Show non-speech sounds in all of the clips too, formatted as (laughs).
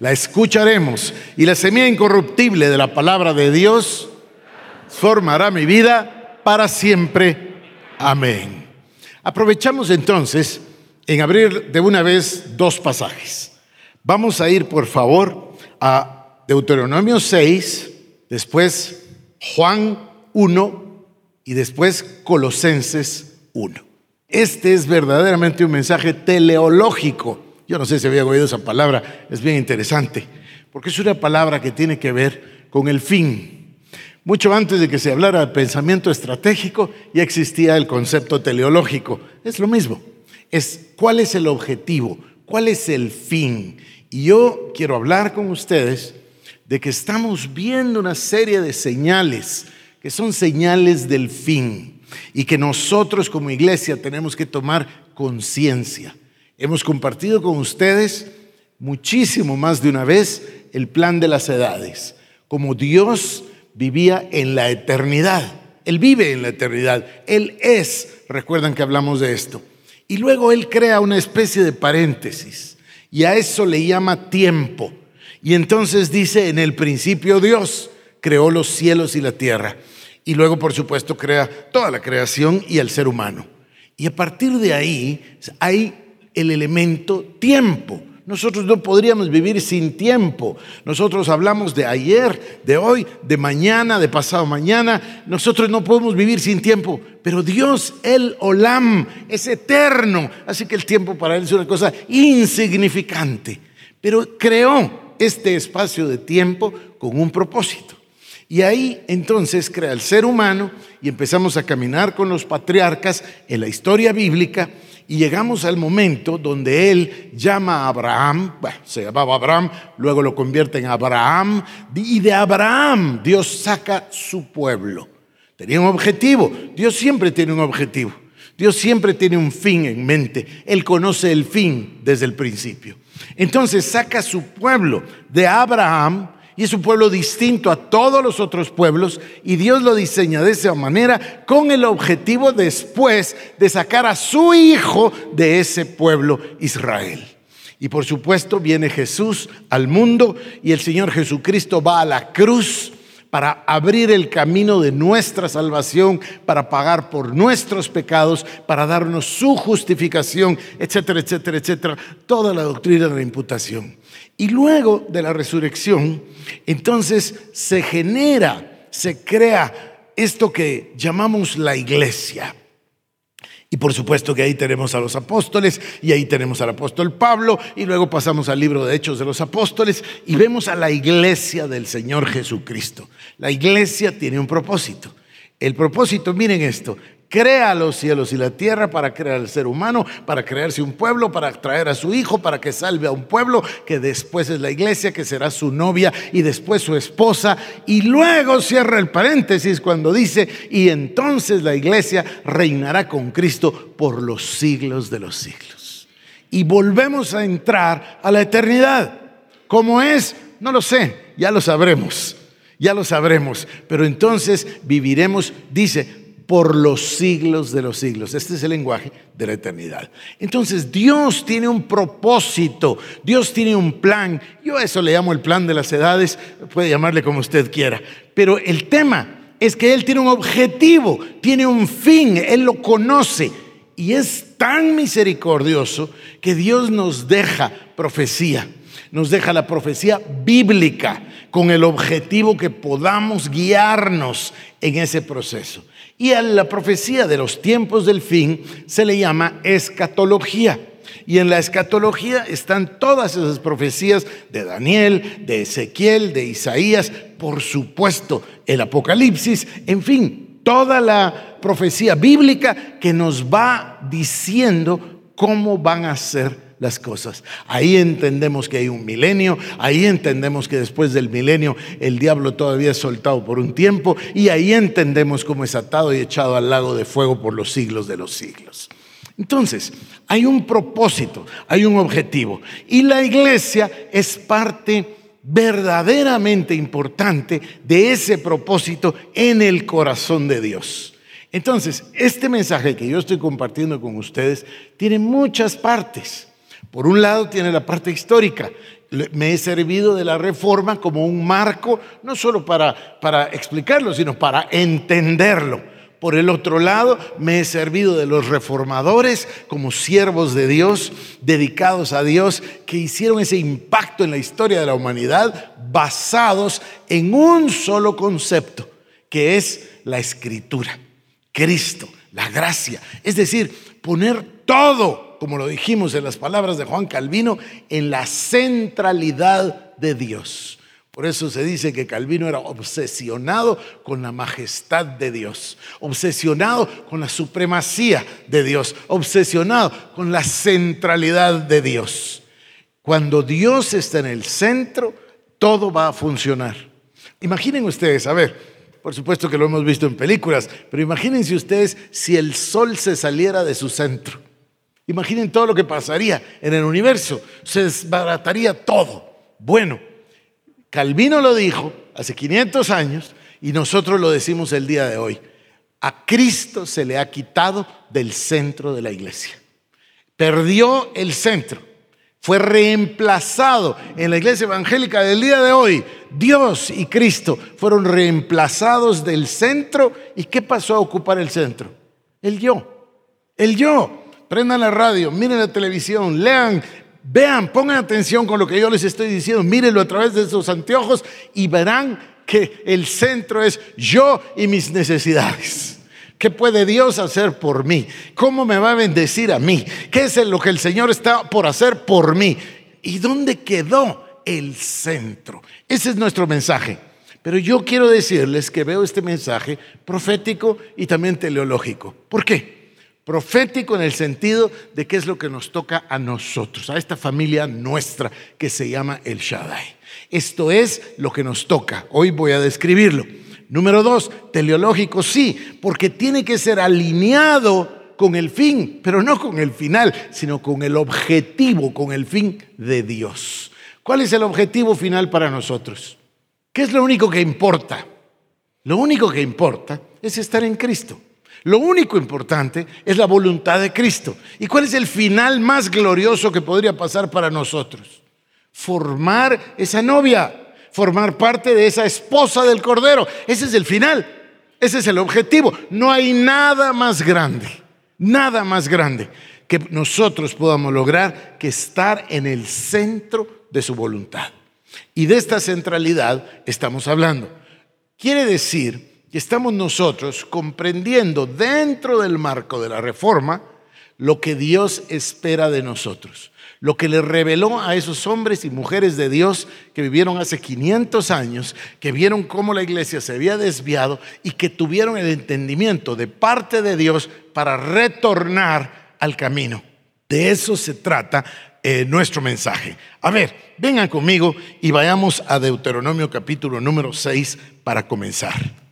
la escucharemos y la semilla incorruptible de la palabra de Dios formará mi vida para siempre. Amén. Aprovechamos entonces en abrir de una vez dos pasajes. Vamos a ir, por favor, a Deuteronomio 6, después Juan 1 y después Colosenses 1. Este es verdaderamente un mensaje teleológico yo no sé si había oído esa palabra, es bien interesante, porque es una palabra que tiene que ver con el fin. Mucho antes de que se hablara de pensamiento estratégico, ya existía el concepto teleológico. Es lo mismo. Es cuál es el objetivo, cuál es el fin. Y yo quiero hablar con ustedes de que estamos viendo una serie de señales que son señales del fin y que nosotros como iglesia tenemos que tomar conciencia. Hemos compartido con ustedes muchísimo más de una vez el plan de las edades, como Dios vivía en la eternidad. Él vive en la eternidad, Él es, recuerdan que hablamos de esto. Y luego Él crea una especie de paréntesis y a eso le llama tiempo. Y entonces dice, en el principio Dios creó los cielos y la tierra. Y luego, por supuesto, crea toda la creación y el ser humano. Y a partir de ahí hay el elemento tiempo. Nosotros no podríamos vivir sin tiempo. Nosotros hablamos de ayer, de hoy, de mañana, de pasado mañana. Nosotros no podemos vivir sin tiempo. Pero Dios, el Olam, es eterno. Así que el tiempo para Él es una cosa insignificante. Pero creó este espacio de tiempo con un propósito. Y ahí entonces crea el ser humano y empezamos a caminar con los patriarcas en la historia bíblica y llegamos al momento donde él llama a Abraham, se llamaba Abraham, luego lo convierte en Abraham, y de Abraham Dios saca su pueblo. Tenía un objetivo, Dios siempre tiene un objetivo, Dios siempre tiene un fin en mente, Él conoce el fin desde el principio. Entonces saca su pueblo de Abraham y es un pueblo distinto a todos los otros pueblos y Dios lo diseña de esa manera con el objetivo después de sacar a su hijo de ese pueblo Israel. Y por supuesto viene Jesús al mundo y el Señor Jesucristo va a la cruz para abrir el camino de nuestra salvación, para pagar por nuestros pecados, para darnos su justificación, etcétera, etcétera, etcétera. Toda la doctrina de la imputación. Y luego de la resurrección, entonces se genera, se crea esto que llamamos la iglesia. Y por supuesto que ahí tenemos a los apóstoles y ahí tenemos al apóstol Pablo y luego pasamos al libro de Hechos de los Apóstoles y vemos a la iglesia del Señor Jesucristo. La iglesia tiene un propósito. El propósito, miren esto, crea los cielos y la tierra para crear al ser humano, para crearse un pueblo, para traer a su hijo, para que salve a un pueblo, que después es la iglesia, que será su novia y después su esposa. Y luego cierra el paréntesis cuando dice, y entonces la iglesia reinará con Cristo por los siglos de los siglos. Y volvemos a entrar a la eternidad. ¿Cómo es? No lo sé, ya lo sabremos. Ya lo sabremos, pero entonces viviremos, dice, por los siglos de los siglos. Este es el lenguaje de la eternidad. Entonces Dios tiene un propósito, Dios tiene un plan. Yo a eso le llamo el plan de las edades, puede llamarle como usted quiera. Pero el tema es que Él tiene un objetivo, tiene un fin, Él lo conoce. Y es tan misericordioso que Dios nos deja profecía, nos deja la profecía bíblica con el objetivo que podamos guiarnos en ese proceso. Y a la profecía de los tiempos del fin se le llama escatología. Y en la escatología están todas esas profecías de Daniel, de Ezequiel, de Isaías, por supuesto el Apocalipsis, en fin, toda la profecía bíblica que nos va diciendo cómo van a ser las cosas. Ahí entendemos que hay un milenio, ahí entendemos que después del milenio el diablo todavía es soltado por un tiempo y ahí entendemos cómo es atado y echado al lago de fuego por los siglos de los siglos. Entonces, hay un propósito, hay un objetivo y la iglesia es parte verdaderamente importante de ese propósito en el corazón de Dios. Entonces, este mensaje que yo estoy compartiendo con ustedes tiene muchas partes. Por un lado tiene la parte histórica. Me he servido de la reforma como un marco, no solo para, para explicarlo, sino para entenderlo. Por el otro lado, me he servido de los reformadores como siervos de Dios, dedicados a Dios, que hicieron ese impacto en la historia de la humanidad basados en un solo concepto, que es la escritura. Cristo, la gracia. Es decir, poner todo, como lo dijimos en las palabras de Juan Calvino, en la centralidad de Dios. Por eso se dice que Calvino era obsesionado con la majestad de Dios, obsesionado con la supremacía de Dios, obsesionado con la centralidad de Dios. Cuando Dios está en el centro, todo va a funcionar. Imaginen ustedes, a ver, por supuesto que lo hemos visto en películas, pero imagínense ustedes si el sol se saliera de su centro. Imaginen todo lo que pasaría en el universo. Se desbarataría todo. Bueno, Calvino lo dijo hace 500 años y nosotros lo decimos el día de hoy. A Cristo se le ha quitado del centro de la iglesia. Perdió el centro fue reemplazado en la iglesia evangélica del día de hoy. Dios y Cristo fueron reemplazados del centro. ¿Y qué pasó a ocupar el centro? El yo. El yo. Prendan la radio, miren la televisión, lean, vean, pongan atención con lo que yo les estoy diciendo, mírenlo a través de esos anteojos y verán que el centro es yo y mis necesidades. ¿Qué puede Dios hacer por mí? ¿Cómo me va a bendecir a mí? ¿Qué es lo que el Señor está por hacer por mí? ¿Y dónde quedó el centro? Ese es nuestro mensaje. Pero yo quiero decirles que veo este mensaje profético y también teleológico. ¿Por qué? Profético en el sentido de qué es lo que nos toca a nosotros, a esta familia nuestra que se llama el Shaddai. Esto es lo que nos toca. Hoy voy a describirlo. Número dos, teleológico sí, porque tiene que ser alineado con el fin, pero no con el final, sino con el objetivo, con el fin de Dios. ¿Cuál es el objetivo final para nosotros? ¿Qué es lo único que importa? Lo único que importa es estar en Cristo. Lo único importante es la voluntad de Cristo. ¿Y cuál es el final más glorioso que podría pasar para nosotros? Formar esa novia formar parte de esa esposa del Cordero. Ese es el final, ese es el objetivo. No hay nada más grande, nada más grande que nosotros podamos lograr que estar en el centro de su voluntad. Y de esta centralidad estamos hablando. Quiere decir que estamos nosotros comprendiendo dentro del marco de la reforma lo que Dios espera de nosotros lo que le reveló a esos hombres y mujeres de Dios que vivieron hace 500 años, que vieron cómo la iglesia se había desviado y que tuvieron el entendimiento de parte de Dios para retornar al camino. De eso se trata eh, nuestro mensaje. A ver, vengan conmigo y vayamos a Deuteronomio capítulo número 6 para comenzar.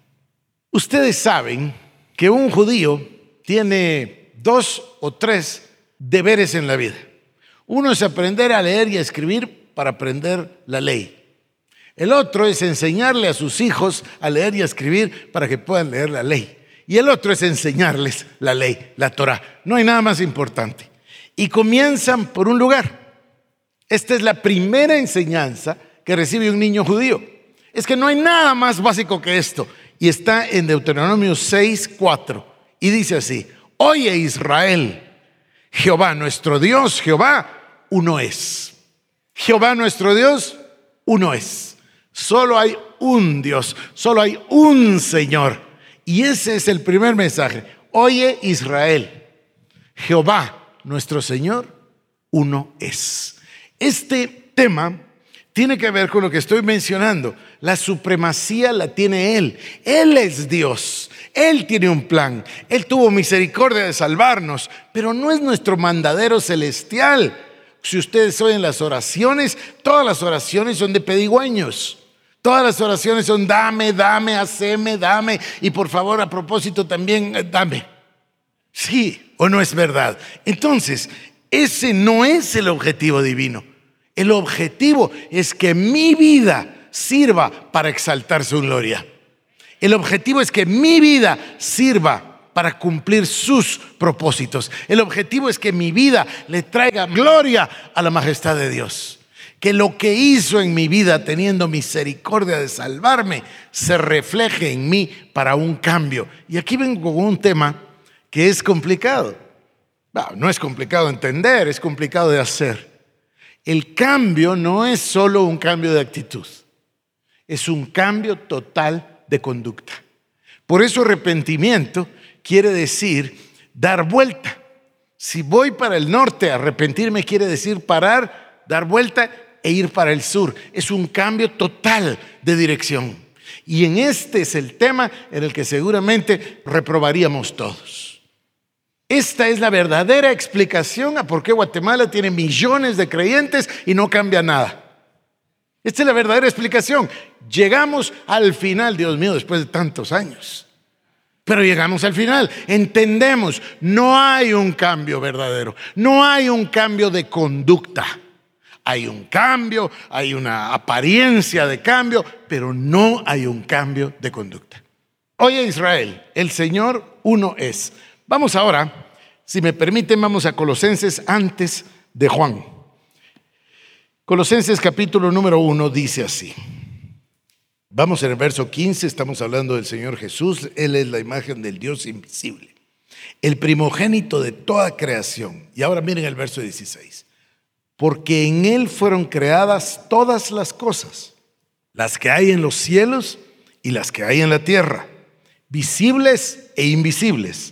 Ustedes saben que un judío tiene dos o tres deberes en la vida. Uno es aprender a leer y a escribir para aprender la ley. El otro es enseñarle a sus hijos a leer y a escribir para que puedan leer la ley. Y el otro es enseñarles la ley, la Torah. No hay nada más importante. Y comienzan por un lugar. Esta es la primera enseñanza que recibe un niño judío. Es que no hay nada más básico que esto. Y está en Deuteronomio 6, 4. Y dice así, oye Israel, Jehová nuestro Dios, Jehová, uno es. Jehová nuestro Dios, uno es. Solo hay un Dios, solo hay un Señor. Y ese es el primer mensaje. Oye Israel, Jehová nuestro Señor, uno es. Este tema tiene que ver con lo que estoy mencionando. La supremacía la tiene Él. Él es Dios. Él tiene un plan. Él tuvo misericordia de salvarnos, pero no es nuestro mandadero celestial. Si ustedes oyen las oraciones, todas las oraciones son de pedigüeños. Todas las oraciones son dame, dame, haceme, dame. Y por favor, a propósito también, eh, dame. Sí o no es verdad. Entonces, ese no es el objetivo divino. El objetivo es que mi vida sirva para exaltar su gloria. El objetivo es que mi vida sirva para cumplir sus propósitos. El objetivo es que mi vida le traiga gloria a la majestad de Dios. Que lo que hizo en mi vida, teniendo misericordia de salvarme, se refleje en mí para un cambio. Y aquí vengo con un tema que es complicado. No, es complicado de entender, es complicado de hacer. El cambio no es solo un cambio de actitud, es un cambio total de conducta. Por eso arrepentimiento quiere decir dar vuelta. Si voy para el norte, arrepentirme quiere decir parar, dar vuelta e ir para el sur. Es un cambio total de dirección. Y en este es el tema en el que seguramente reprobaríamos todos. Esta es la verdadera explicación a por qué Guatemala tiene millones de creyentes y no cambia nada. Esta es la verdadera explicación. Llegamos al final, Dios mío, después de tantos años. Pero llegamos al final, entendemos, no hay un cambio verdadero, no hay un cambio de conducta. Hay un cambio, hay una apariencia de cambio, pero no hay un cambio de conducta. Oye Israel, el Señor uno es. Vamos ahora, si me permiten, vamos a Colosenses antes de Juan. Colosenses capítulo número uno dice así. Vamos en el verso 15, estamos hablando del Señor Jesús, Él es la imagen del Dios invisible, el primogénito de toda creación. Y ahora miren el verso 16, porque en Él fueron creadas todas las cosas, las que hay en los cielos y las que hay en la tierra, visibles e invisibles,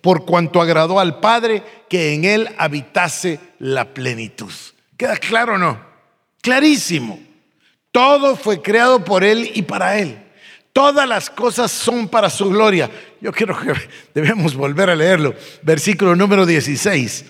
por cuanto agradó al Padre que en Él habitase la plenitud. ¿Queda claro o no? Clarísimo. Todo fue creado por Él y para Él. Todas las cosas son para su gloria. Yo creo que (laughs) debemos volver a leerlo. Versículo número 16.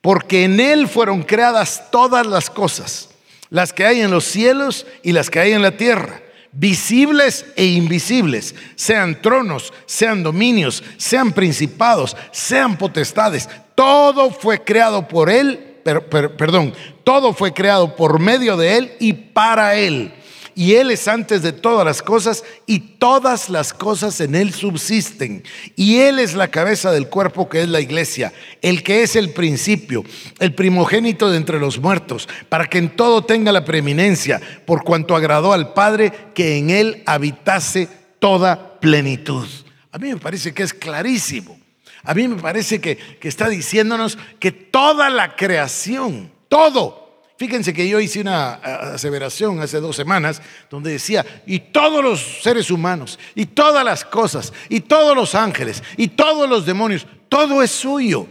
Porque en Él fueron creadas todas las cosas, las que hay en los cielos y las que hay en la tierra, visibles e invisibles, sean tronos, sean dominios, sean principados, sean potestades. Todo fue creado por Él, perdón, todo fue creado por medio de Él y para Él y Él es antes de todas las cosas y todas las cosas en Él subsisten. Y Él es la cabeza del cuerpo que es la iglesia, el que es el principio, el primogénito de entre los muertos, para que en todo tenga la preeminencia, por cuanto agradó al Padre que en Él habitase toda plenitud. A mí me parece que es clarísimo. A mí me parece que, que está diciéndonos que toda la creación, todo, Fíjense que yo hice una aseveración hace dos semanas donde decía, y todos los seres humanos, y todas las cosas, y todos los ángeles, y todos los demonios, todo es suyo.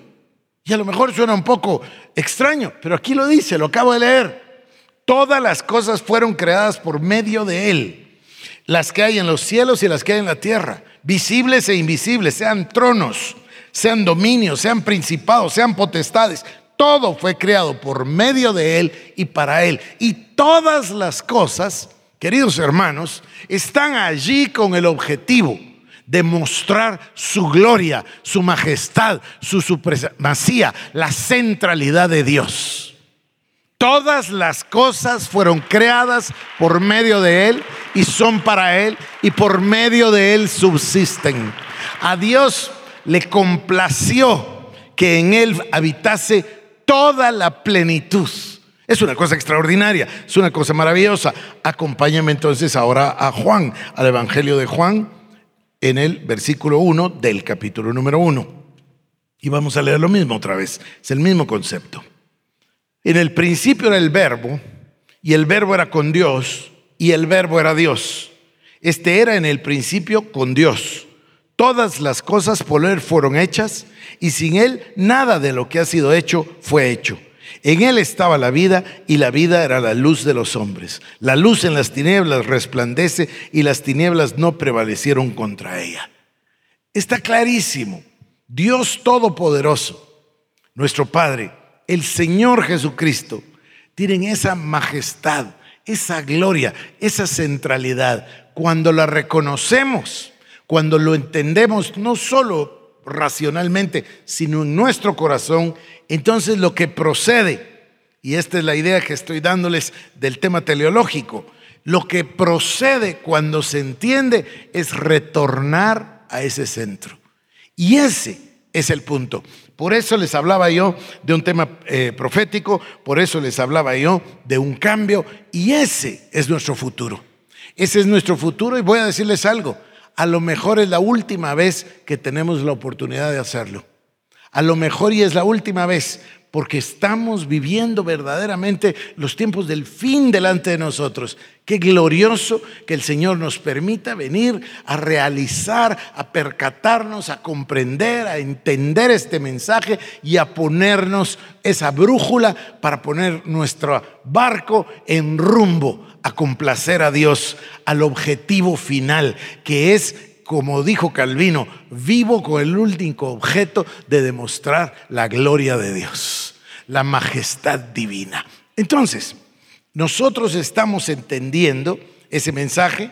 Y a lo mejor suena un poco extraño, pero aquí lo dice, lo acabo de leer. Todas las cosas fueron creadas por medio de Él, las que hay en los cielos y las que hay en la tierra, visibles e invisibles, sean tronos, sean dominios, sean principados, sean potestades, todo fue creado por medio de Él y para Él. Y todas las cosas, queridos hermanos, están allí con el objetivo de mostrar su gloria, su majestad, su supremacía, la centralidad de Dios. Todas las cosas fueron creadas por medio de Él y son para Él y por medio de Él subsisten. A Dios le complació que en Él habitase toda la plenitud. Es una cosa extraordinaria, es una cosa maravillosa. Acompáñame entonces ahora a Juan, al Evangelio de Juan, en el versículo 1 del capítulo número 1. Y vamos a leer lo mismo otra vez, es el mismo concepto. En el principio era el verbo, y el verbo era con Dios, y el verbo era Dios. Este era en el principio con Dios. Todas las cosas por él fueron hechas y sin él nada de lo que ha sido hecho fue hecho. En él estaba la vida y la vida era la luz de los hombres. La luz en las tinieblas resplandece y las tinieblas no prevalecieron contra ella. Está clarísimo. Dios Todopoderoso, nuestro Padre, el Señor Jesucristo, tienen esa majestad, esa gloria, esa centralidad. Cuando la reconocemos, cuando lo entendemos, no solo racionalmente, sino en nuestro corazón, entonces lo que procede, y esta es la idea que estoy dándoles del tema teleológico, lo que procede cuando se entiende es retornar a ese centro. Y ese es el punto. Por eso les hablaba yo de un tema eh, profético, por eso les hablaba yo de un cambio, y ese es nuestro futuro. Ese es nuestro futuro y voy a decirles algo, a lo mejor es la última vez que tenemos la oportunidad de hacerlo. A lo mejor y es la última vez, porque estamos viviendo verdaderamente los tiempos del fin delante de nosotros. Qué glorioso que el Señor nos permita venir a realizar, a percatarnos, a comprender, a entender este mensaje y a ponernos esa brújula para poner nuestro barco en rumbo a complacer a Dios, al objetivo final, que es como dijo Calvino, vivo con el último objeto de demostrar la gloria de Dios, la majestad divina. Entonces, nosotros estamos entendiendo ese mensaje.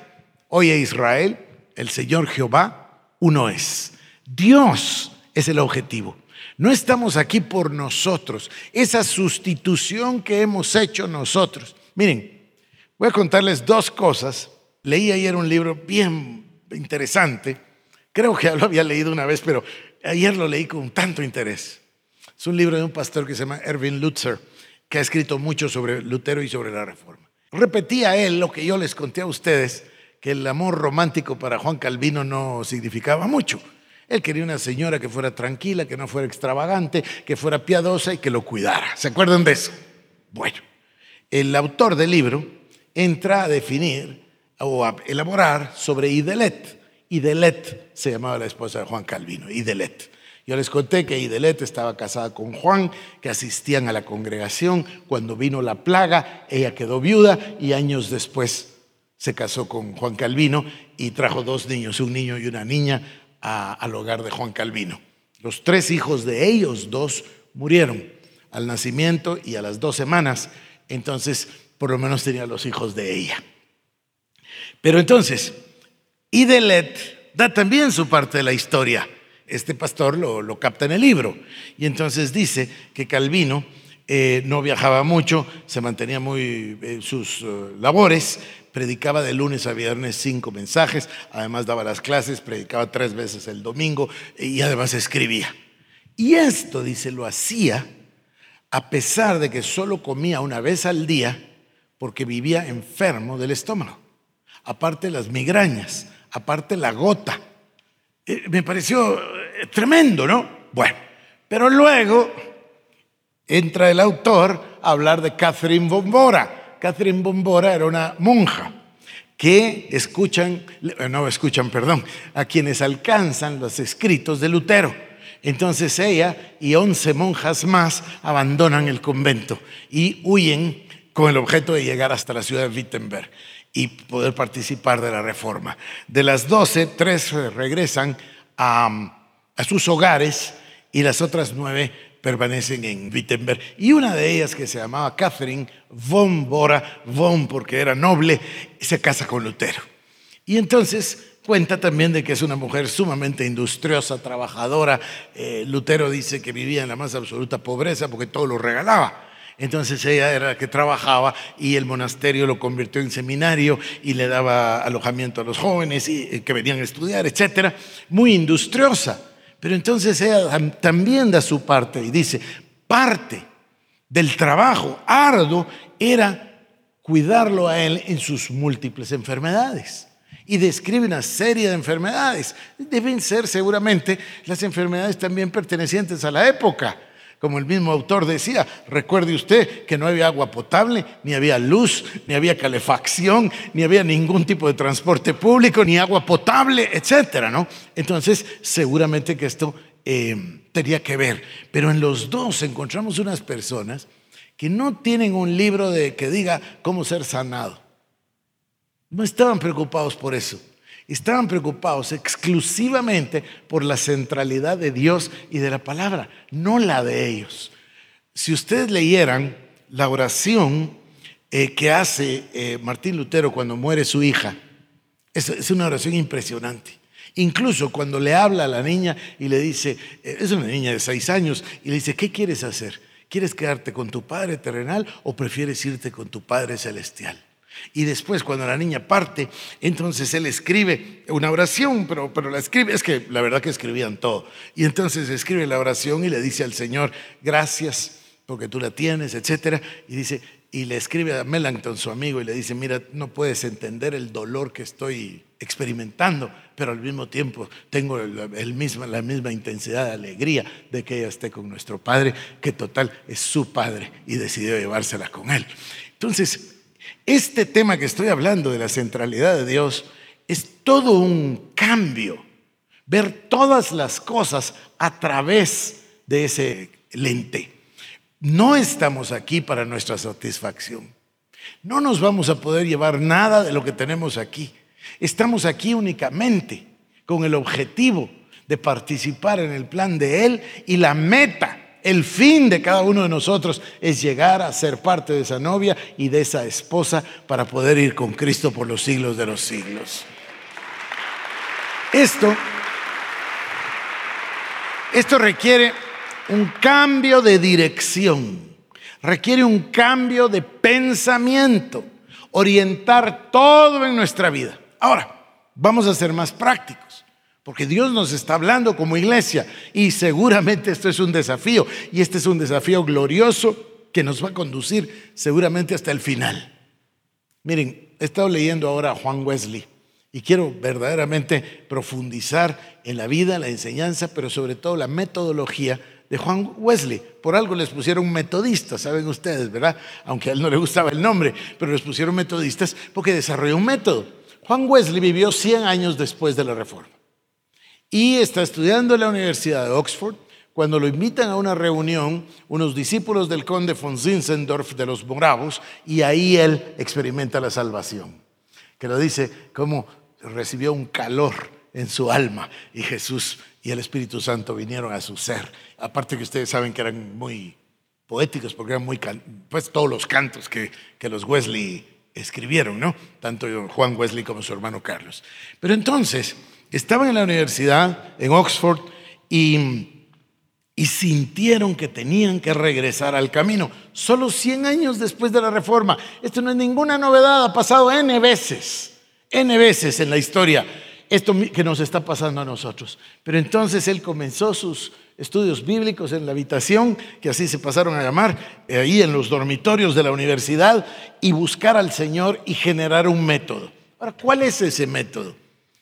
Oye Israel, el Señor Jehová, uno es. Dios es el objetivo. No estamos aquí por nosotros. Esa sustitución que hemos hecho nosotros. Miren, voy a contarles dos cosas. Leí ayer un libro bien interesante. Creo que lo había leído una vez, pero ayer lo leí con tanto interés. Es un libro de un pastor que se llama Erwin Lutzer, que ha escrito mucho sobre Lutero y sobre la reforma. Repetía él lo que yo les conté a ustedes, que el amor romántico para Juan Calvino no significaba mucho. Él quería una señora que fuera tranquila, que no fuera extravagante, que fuera piadosa y que lo cuidara. ¿Se acuerdan de eso? Bueno, el autor del libro entra a definir o a elaborar sobre Idelet. Idelet se llamaba la esposa de Juan Calvino, Idelet. Yo les conté que Idelet estaba casada con Juan, que asistían a la congregación. Cuando vino la plaga, ella quedó viuda y años después se casó con Juan Calvino y trajo dos niños, un niño y una niña, al hogar de Juan Calvino. Los tres hijos de ellos dos murieron al nacimiento y a las dos semanas, entonces por lo menos tenía los hijos de ella. Pero entonces, Idelet da también su parte de la historia. Este pastor lo, capta en el libro. Y entonces dice que Calvino eh, no viajaba mucho, se mantenía muy en eh, sus eh, labores, predicaba de lunes a viernes cinco mensajes, además daba las clases, predicaba tres veces el domingo y además escribía. Y esto, dice, lo hacía a pesar de que solo comía una vez al día porque vivía enfermo del estómago aparte las migrañas, aparte la gota. Eh, me pareció eh, tremendo, ¿no? Bueno, pero luego entra el autor a hablar de Catherine Bombora. Catherine Bombora era una monja que escuchan, eh, no escuchan, perdón, a quienes alcanzan los escritos de Lutero. Entonces ella y once monjas más abandonan el convento y huyen con el objeto de llegar hasta la ciudad de Wittenberg y poder participar de la reforma. De las doce, tres regresan a, sus hogares y las otras nueve permanecen en Wittenberg. Y una de ellas, que se llamaba Catherine von Bora, von porque era noble, se casa con Lutero. Y entonces cuenta también de que es una mujer sumamente industriosa, trabajadora. Eh, Lutero dice que vivía en la más absoluta pobreza porque todo lo regalaba. Entonces ella era la que trabajaba y el monasterio lo convirtió en seminario y le daba alojamiento a los jóvenes eh, que venían a estudiar, etc. Muy industriosa. Pero entonces ella también da su parte y dice, parte del trabajo arduo era cuidarlo a él en sus múltiples enfermedades. Y describe una serie de enfermedades. Deben ser seguramente las enfermedades también pertenecientes a la época Como el mismo autor decía, recuerde usted que no había agua potable, ni había luz, ni había calefacción, ni había ningún tipo de transporte público, ni agua potable, etcétera, ¿no? Entonces, seguramente que esto eh, tenía que ver. Pero en los dos encontramos unas personas que no tienen un libro de que diga cómo ser sanado. No estaban preocupados por eso. Estaban preocupados exclusivamente por la centralidad de Dios y de la palabra, no la de ellos. Si ustedes leyeran la oración eh, que hace eh, Martín Lutero cuando muere su hija, es, una oración impresionante. Incluso cuando le habla a la niña y le dice, eh, es una niña de seis años, y le dice, ¿qué quieres hacer? ¿Quieres quedarte con tu Padre terrenal o prefieres irte con tu Padre celestial? Y después, cuando la niña parte, entonces él escribe una oración, pero, pero la escribe, es que la verdad que escribían todo. Y entonces escribe la oración y le dice al Señor, gracias porque tú la tienes, etcétera. Y dice, y le escribe a Melanchthon, su amigo, y le dice, mira, no puedes entender el dolor que estoy experimentando, pero al mismo tiempo tengo el la misma intensidad de alegría de que ella esté con nuestro Padre, que total es su Padre, y decidió llevársela con él. Entonces, este tema que estoy hablando de la centralidad de Dios es todo un cambio. Ver todas las cosas a través de ese lente. No estamos aquí para nuestra satisfacción. No nos vamos a poder llevar nada de lo que tenemos aquí. Estamos aquí únicamente con el objetivo de participar en el plan de Él y la meta el fin de cada uno de nosotros es llegar a ser parte de esa novia y de esa esposa para poder ir con Cristo por los siglos de los siglos. Esto, esto requiere un cambio de dirección, requiere un cambio de pensamiento, orientar todo en nuestra vida. Ahora, vamos a ser más prácticos. Porque Dios nos está hablando como iglesia y seguramente esto es un desafío y este es un desafío glorioso que nos va a conducir seguramente hasta el final. Miren, he estado leyendo ahora a Juan Wesley y quiero verdaderamente profundizar en la vida, la enseñanza, pero sobre todo la metodología de Juan Wesley. Por algo les pusieron metodistas, saben ustedes, ¿verdad? Aunque a él no le gustaba el nombre, pero les pusieron metodistas porque desarrolló un método. Juan Wesley vivió 100 años después de la reforma y está estudiando en la Universidad de Oxford. Cuando lo invitan a una reunión, unos discípulos del conde von Zinzendorf de los Moravos, y ahí él experimenta la salvación. Que lo dice como recibió un calor en su alma y Jesús y el Espíritu Santo vinieron a su ser. Aparte que ustedes saben que eran muy poéticos porque eran muy, pues todos los cantos que, que los Wesley escribieron, ¿no? Tanto Juan Wesley como su hermano Carlos. Pero entonces, estaban en la universidad, en Oxford, y, sintieron que tenían que regresar al camino. Solo 100 años después de la reforma. Esto no es ninguna novedad, ha pasado N veces, N veces en la historia. Esto que nos está pasando a nosotros. Pero entonces él comenzó sus estudios bíblicos en la habitación, que así se pasaron a llamar, eh, ahí en los dormitorios de la universidad, y buscar al Señor y generar un método. Ahora, ¿cuál es ese método?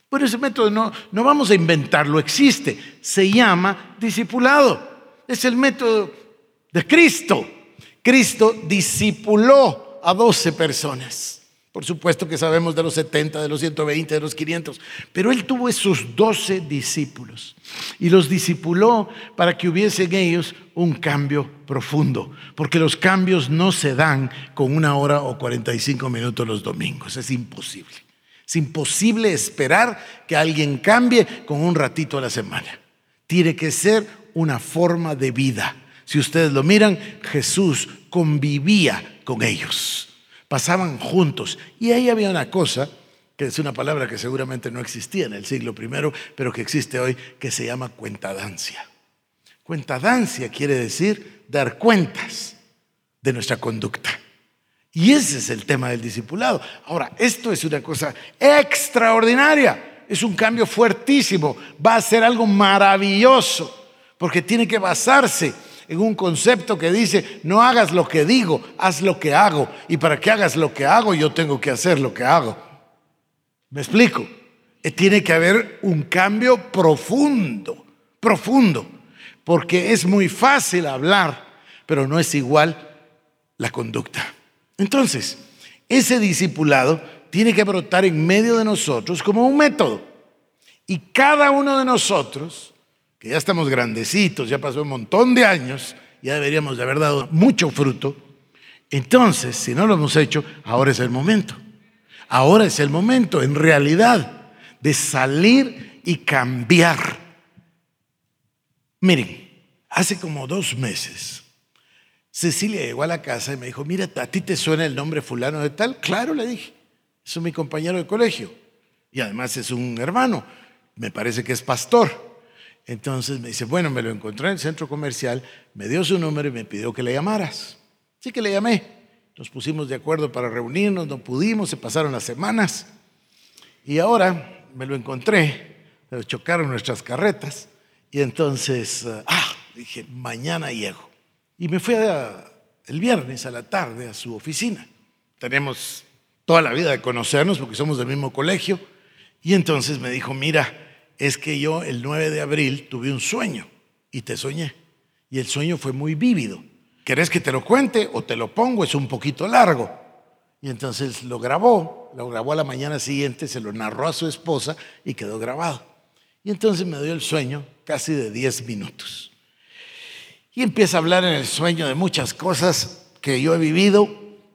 Bueno, ese método no, no vamos a inventarlo, existe. Se llama discipulado. Es el método de Cristo. Cristo discipuló a 12 personas. Por supuesto que sabemos de los 70, de los 120, de los 500, pero él tuvo esos 12 discípulos y los discipuló para que hubiese en ellos un cambio profundo, porque los cambios no se dan con una hora o 45 minutos los domingos, es imposible. Es imposible esperar que alguien cambie con un ratito a la semana. Tiene que ser una forma de vida. Si ustedes lo miran, Jesús convivía con ellos. Pasaban juntos. Y ahí había una cosa, que es una palabra que seguramente no existía en el siglo I, pero que existe hoy, que se llama cuentadancia. Cuentadancia quiere decir dar cuentas de nuestra conducta. Y ese es el tema del discipulado. Ahora, esto es una cosa extraordinaria, es un cambio fuertísimo, va a ser algo maravilloso, porque tiene que basarse en un concepto que dice, no hagas lo que digo, haz lo que hago. Y para que hagas lo que hago, yo tengo que hacer lo que hago. ¿Me explico? Eh, tiene que haber un cambio profundo, profundo. porque es muy fácil hablar, pero no es igual la conducta. Entonces, ese discipulado tiene que brotar en medio de nosotros como un método. Y cada uno de nosotros, que ya estamos grandecitos, ya pasó un montón de años, ya deberíamos de haber dado mucho fruto, entonces, si no lo hemos hecho, ahora es el momento. Ahora es el momento, en realidad, de salir y cambiar. Miren, hace como dos meses, Cecilia llegó a la casa y me dijo, mira, ¿a ti te suena el nombre fulano de tal? Claro, le dije, es mi compañero de colegio. Y además es un hermano, me parece que es pastor. Entonces me dice, bueno, me lo encontré en el centro comercial, me dio su número y me pidió que le llamaras. Así que le llamé. Nos pusimos de acuerdo para reunirnos, no pudimos, se pasaron las semanas. Y ahora me lo encontré, pero chocaron nuestras carretas. Y entonces, ah, dije, mañana llego. Y me fui el viernes a la tarde a su oficina. Tenemos toda la vida de conocernos porque somos del mismo colegio. Y entonces me dijo, mira, es que yo el 9 de abril tuve un sueño y te soñé. Y el sueño fue muy vívido. ¿Querés que te lo cuente o te lo pongo? Es un poquito largo. Y entonces lo grabó, lo grabó a la mañana siguiente, se lo narró a su esposa y quedó grabado. Y entonces me dio el sueño casi de 10 minutos. Y empieza a hablar en el sueño de muchas cosas que yo he vivido,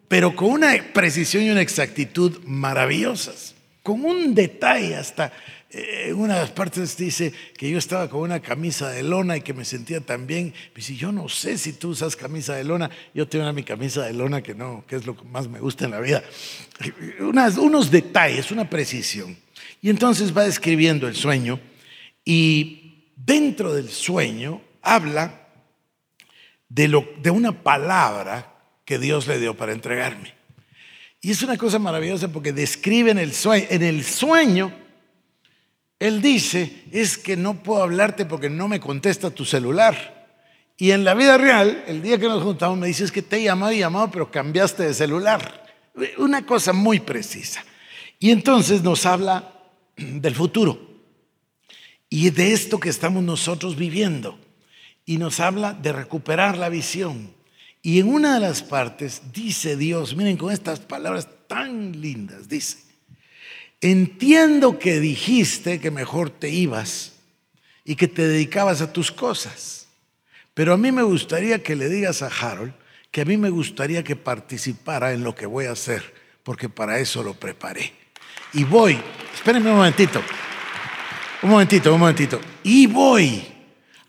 pero con una precisión y una exactitud maravillosas, con un detalle hasta eh, en una de las partes dice que yo estaba con una camisa de lona y que me sentía tan bien. Me dice, yo no sé si tú usas camisa de lona. Yo tengo mi camisa de lona que no, que es lo que más me gusta en la vida. unos detalles, una precisión. Y entonces va describiendo el sueño y dentro del sueño habla de, una palabra que Dios le dio para entregarme. Y es una cosa maravillosa porque describe en el sueño, en el sueño él dice, es que no puedo hablarte porque no me contesta tu celular. Y en la vida real, el día que nos juntamos, me dice, es que te he llamado y llamado, pero cambiaste de celular. Una cosa muy precisa. Y entonces nos habla del futuro y de esto que estamos nosotros viviendo. Y nos habla de recuperar la visión. Y en una de las partes dice Dios, miren con estas palabras tan lindas, dice, Entiendo que dijiste que mejor te ibas y que te dedicabas a tus cosas, pero a mí me gustaría que le digas a Harold que a mí me gustaría que participara en lo que voy a hacer, porque para eso lo preparé. Y voy, espérenme un momentito, un momentito, un momentito, y voy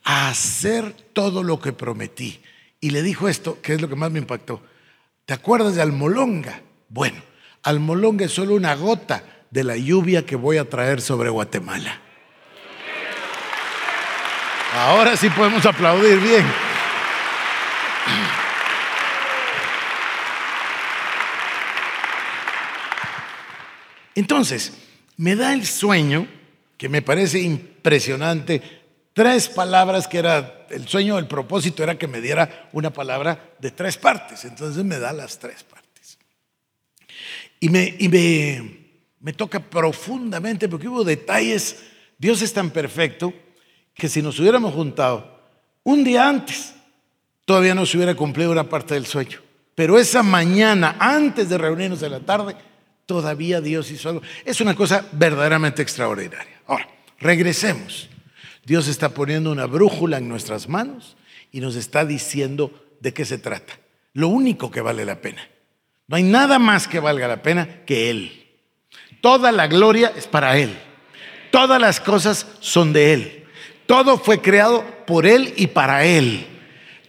a hacer todo lo que prometí. Y le dijo esto, que es lo que más me impactó. ¿Te acuerdas de Almolonga? Bueno, Almolonga es solo una gota de la lluvia que voy a traer sobre Guatemala. Ahora sí podemos aplaudir bien. Entonces, me da el sueño, que me parece impresionante, tres palabras que era, el sueño, el propósito era que me diera una palabra de tres partes, entonces me da las tres partes. Y me, y me me toca profundamente porque hubo detalles. Dios es tan perfecto que si nos hubiéramos juntado un día antes, todavía no se hubiera cumplido una parte del sueño. Pero esa mañana, antes de reunirnos en la tarde, todavía Dios hizo algo. Es una cosa verdaderamente extraordinaria. Ahora, regresemos. Dios está poniendo una brújula en nuestras manos y nos está diciendo de qué se trata. Lo único que vale la pena. No hay nada más que valga la pena que Él. Toda la gloria es para Él. Todas las cosas son de Él. Todo fue creado por Él y para Él.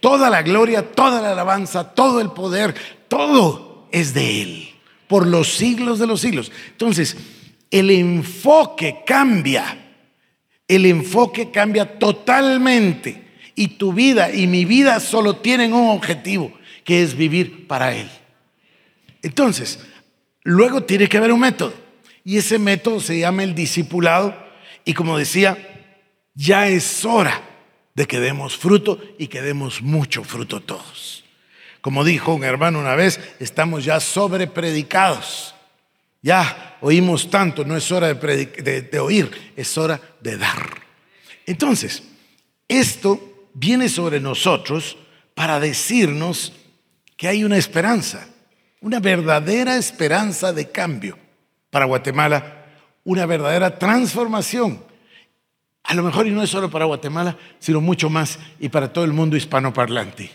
Toda la gloria, toda la alabanza, todo el poder, todo es de Él. Por los siglos de los siglos. Entonces, el enfoque cambia. El enfoque cambia totalmente. Y tu vida y mi vida solo tienen un objetivo, que es vivir para Él. Entonces, luego tiene que haber un método. Y ese método se llama el discipulado. Y como decía, ya es hora de que demos fruto y que demos mucho fruto todos. Como dijo un hermano una vez, estamos ya sobrepredicados. Ya oímos tanto, no es hora de, de oír, es hora de dar. Entonces, esto viene sobre nosotros para decirnos que hay una esperanza, una verdadera esperanza de cambio para Guatemala, una verdadera transformación. A lo mejor y no es solo para Guatemala, sino mucho más y para todo el mundo hispanoparlante.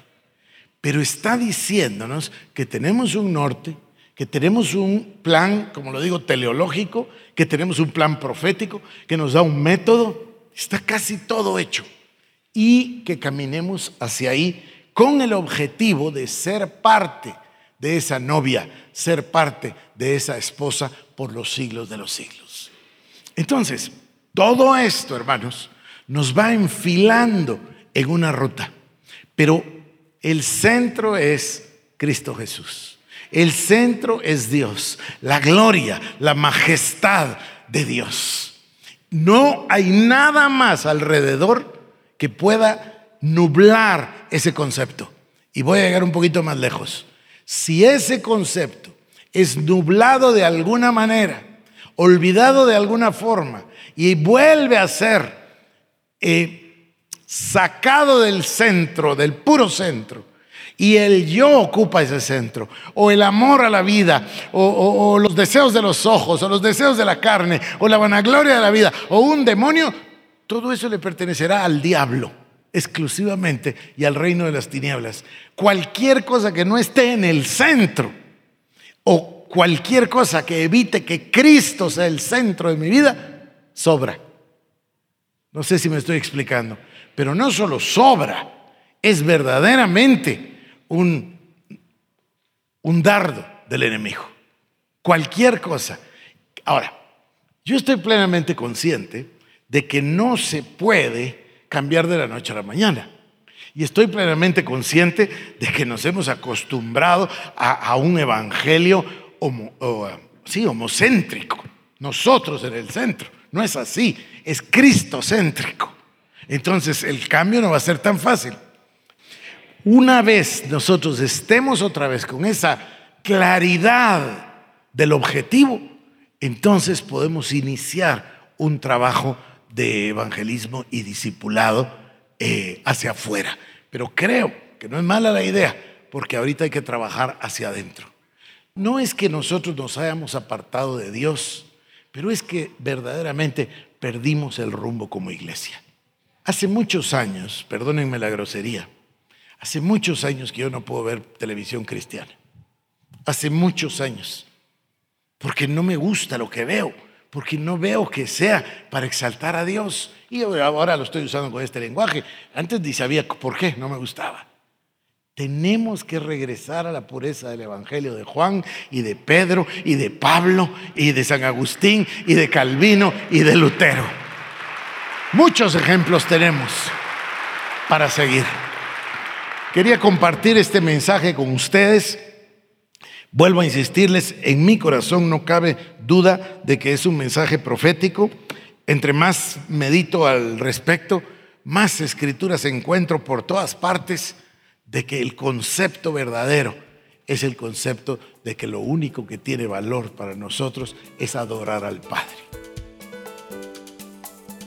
Pero está diciéndonos que tenemos un norte, que tenemos un plan, como lo digo, teleológico, que tenemos un plan profético, que nos da un método, está casi todo hecho. Y que caminemos hacia ahí con el objetivo de ser parte de esa novia, ser parte de esa esposa por los siglos de los siglos. Entonces, todo esto, hermanos, nos va enfilando en una ruta, pero el centro es Cristo Jesús. El centro es Dios, la gloria, la majestad de Dios. No hay nada más alrededor que pueda nublar ese concepto. Y voy a llegar un poquito más lejos. Si ese concepto es nublado de alguna manera, olvidado de alguna forma, y vuelve a ser eh, sacado del centro, del puro centro, y el yo ocupa ese centro, o el amor a la vida, o, los deseos de los ojos, o los deseos de la carne, o la vanagloria de la vida, o un demonio, todo eso le pertenecerá al diablo exclusivamente y al reino de las tinieblas. Cualquier cosa que no esté en el centro, o cualquier cosa que evite que Cristo sea el centro de mi vida, sobra. No sé si me estoy explicando, pero no solo sobra, es verdaderamente un, dardo del enemigo. Cualquier cosa. Ahora, yo estoy plenamente consciente de que no se puede cambiar de la noche a la mañana. Y estoy plenamente consciente de que nos hemos acostumbrado a, un evangelio sí, homocéntrico. Nosotros en el centro. No es así, es cristocéntrico. Entonces el cambio no va a ser tan fácil. Una vez nosotros estemos otra vez con esa claridad del objetivo, entonces podemos iniciar un trabajo de evangelismo y discipulado eh, hacia afuera. Pero creo que no es mala la idea, porque ahorita hay que trabajar hacia adentro. No es que nosotros nos hayamos apartado de Dios, pero es que verdaderamente perdimos el rumbo como iglesia. Hace muchos años, perdónenme la grosería, Hace muchos años que yo no puedo ver televisión cristiana. Hace muchos años. Porque no me gusta lo que veo. Porque no veo que sea para exaltar a Dios. Y ahora lo estoy usando con este lenguaje. Antes ni sabía por qué, no me gustaba. Tenemos que regresar a la pureza del Evangelio de Juan y de Pedro y de Pablo y de San Agustín y de Calvino y de Lutero. Muchos ejemplos tenemos para seguir. Quería compartir este mensaje con ustedes. Vuelvo a insistirles, en mi corazón no cabe duda de que es un mensaje profético. Entre más medito al respecto, más escrituras encuentro por todas partes de que el concepto verdadero es el concepto de que lo único que tiene valor para nosotros es adorar al Padre.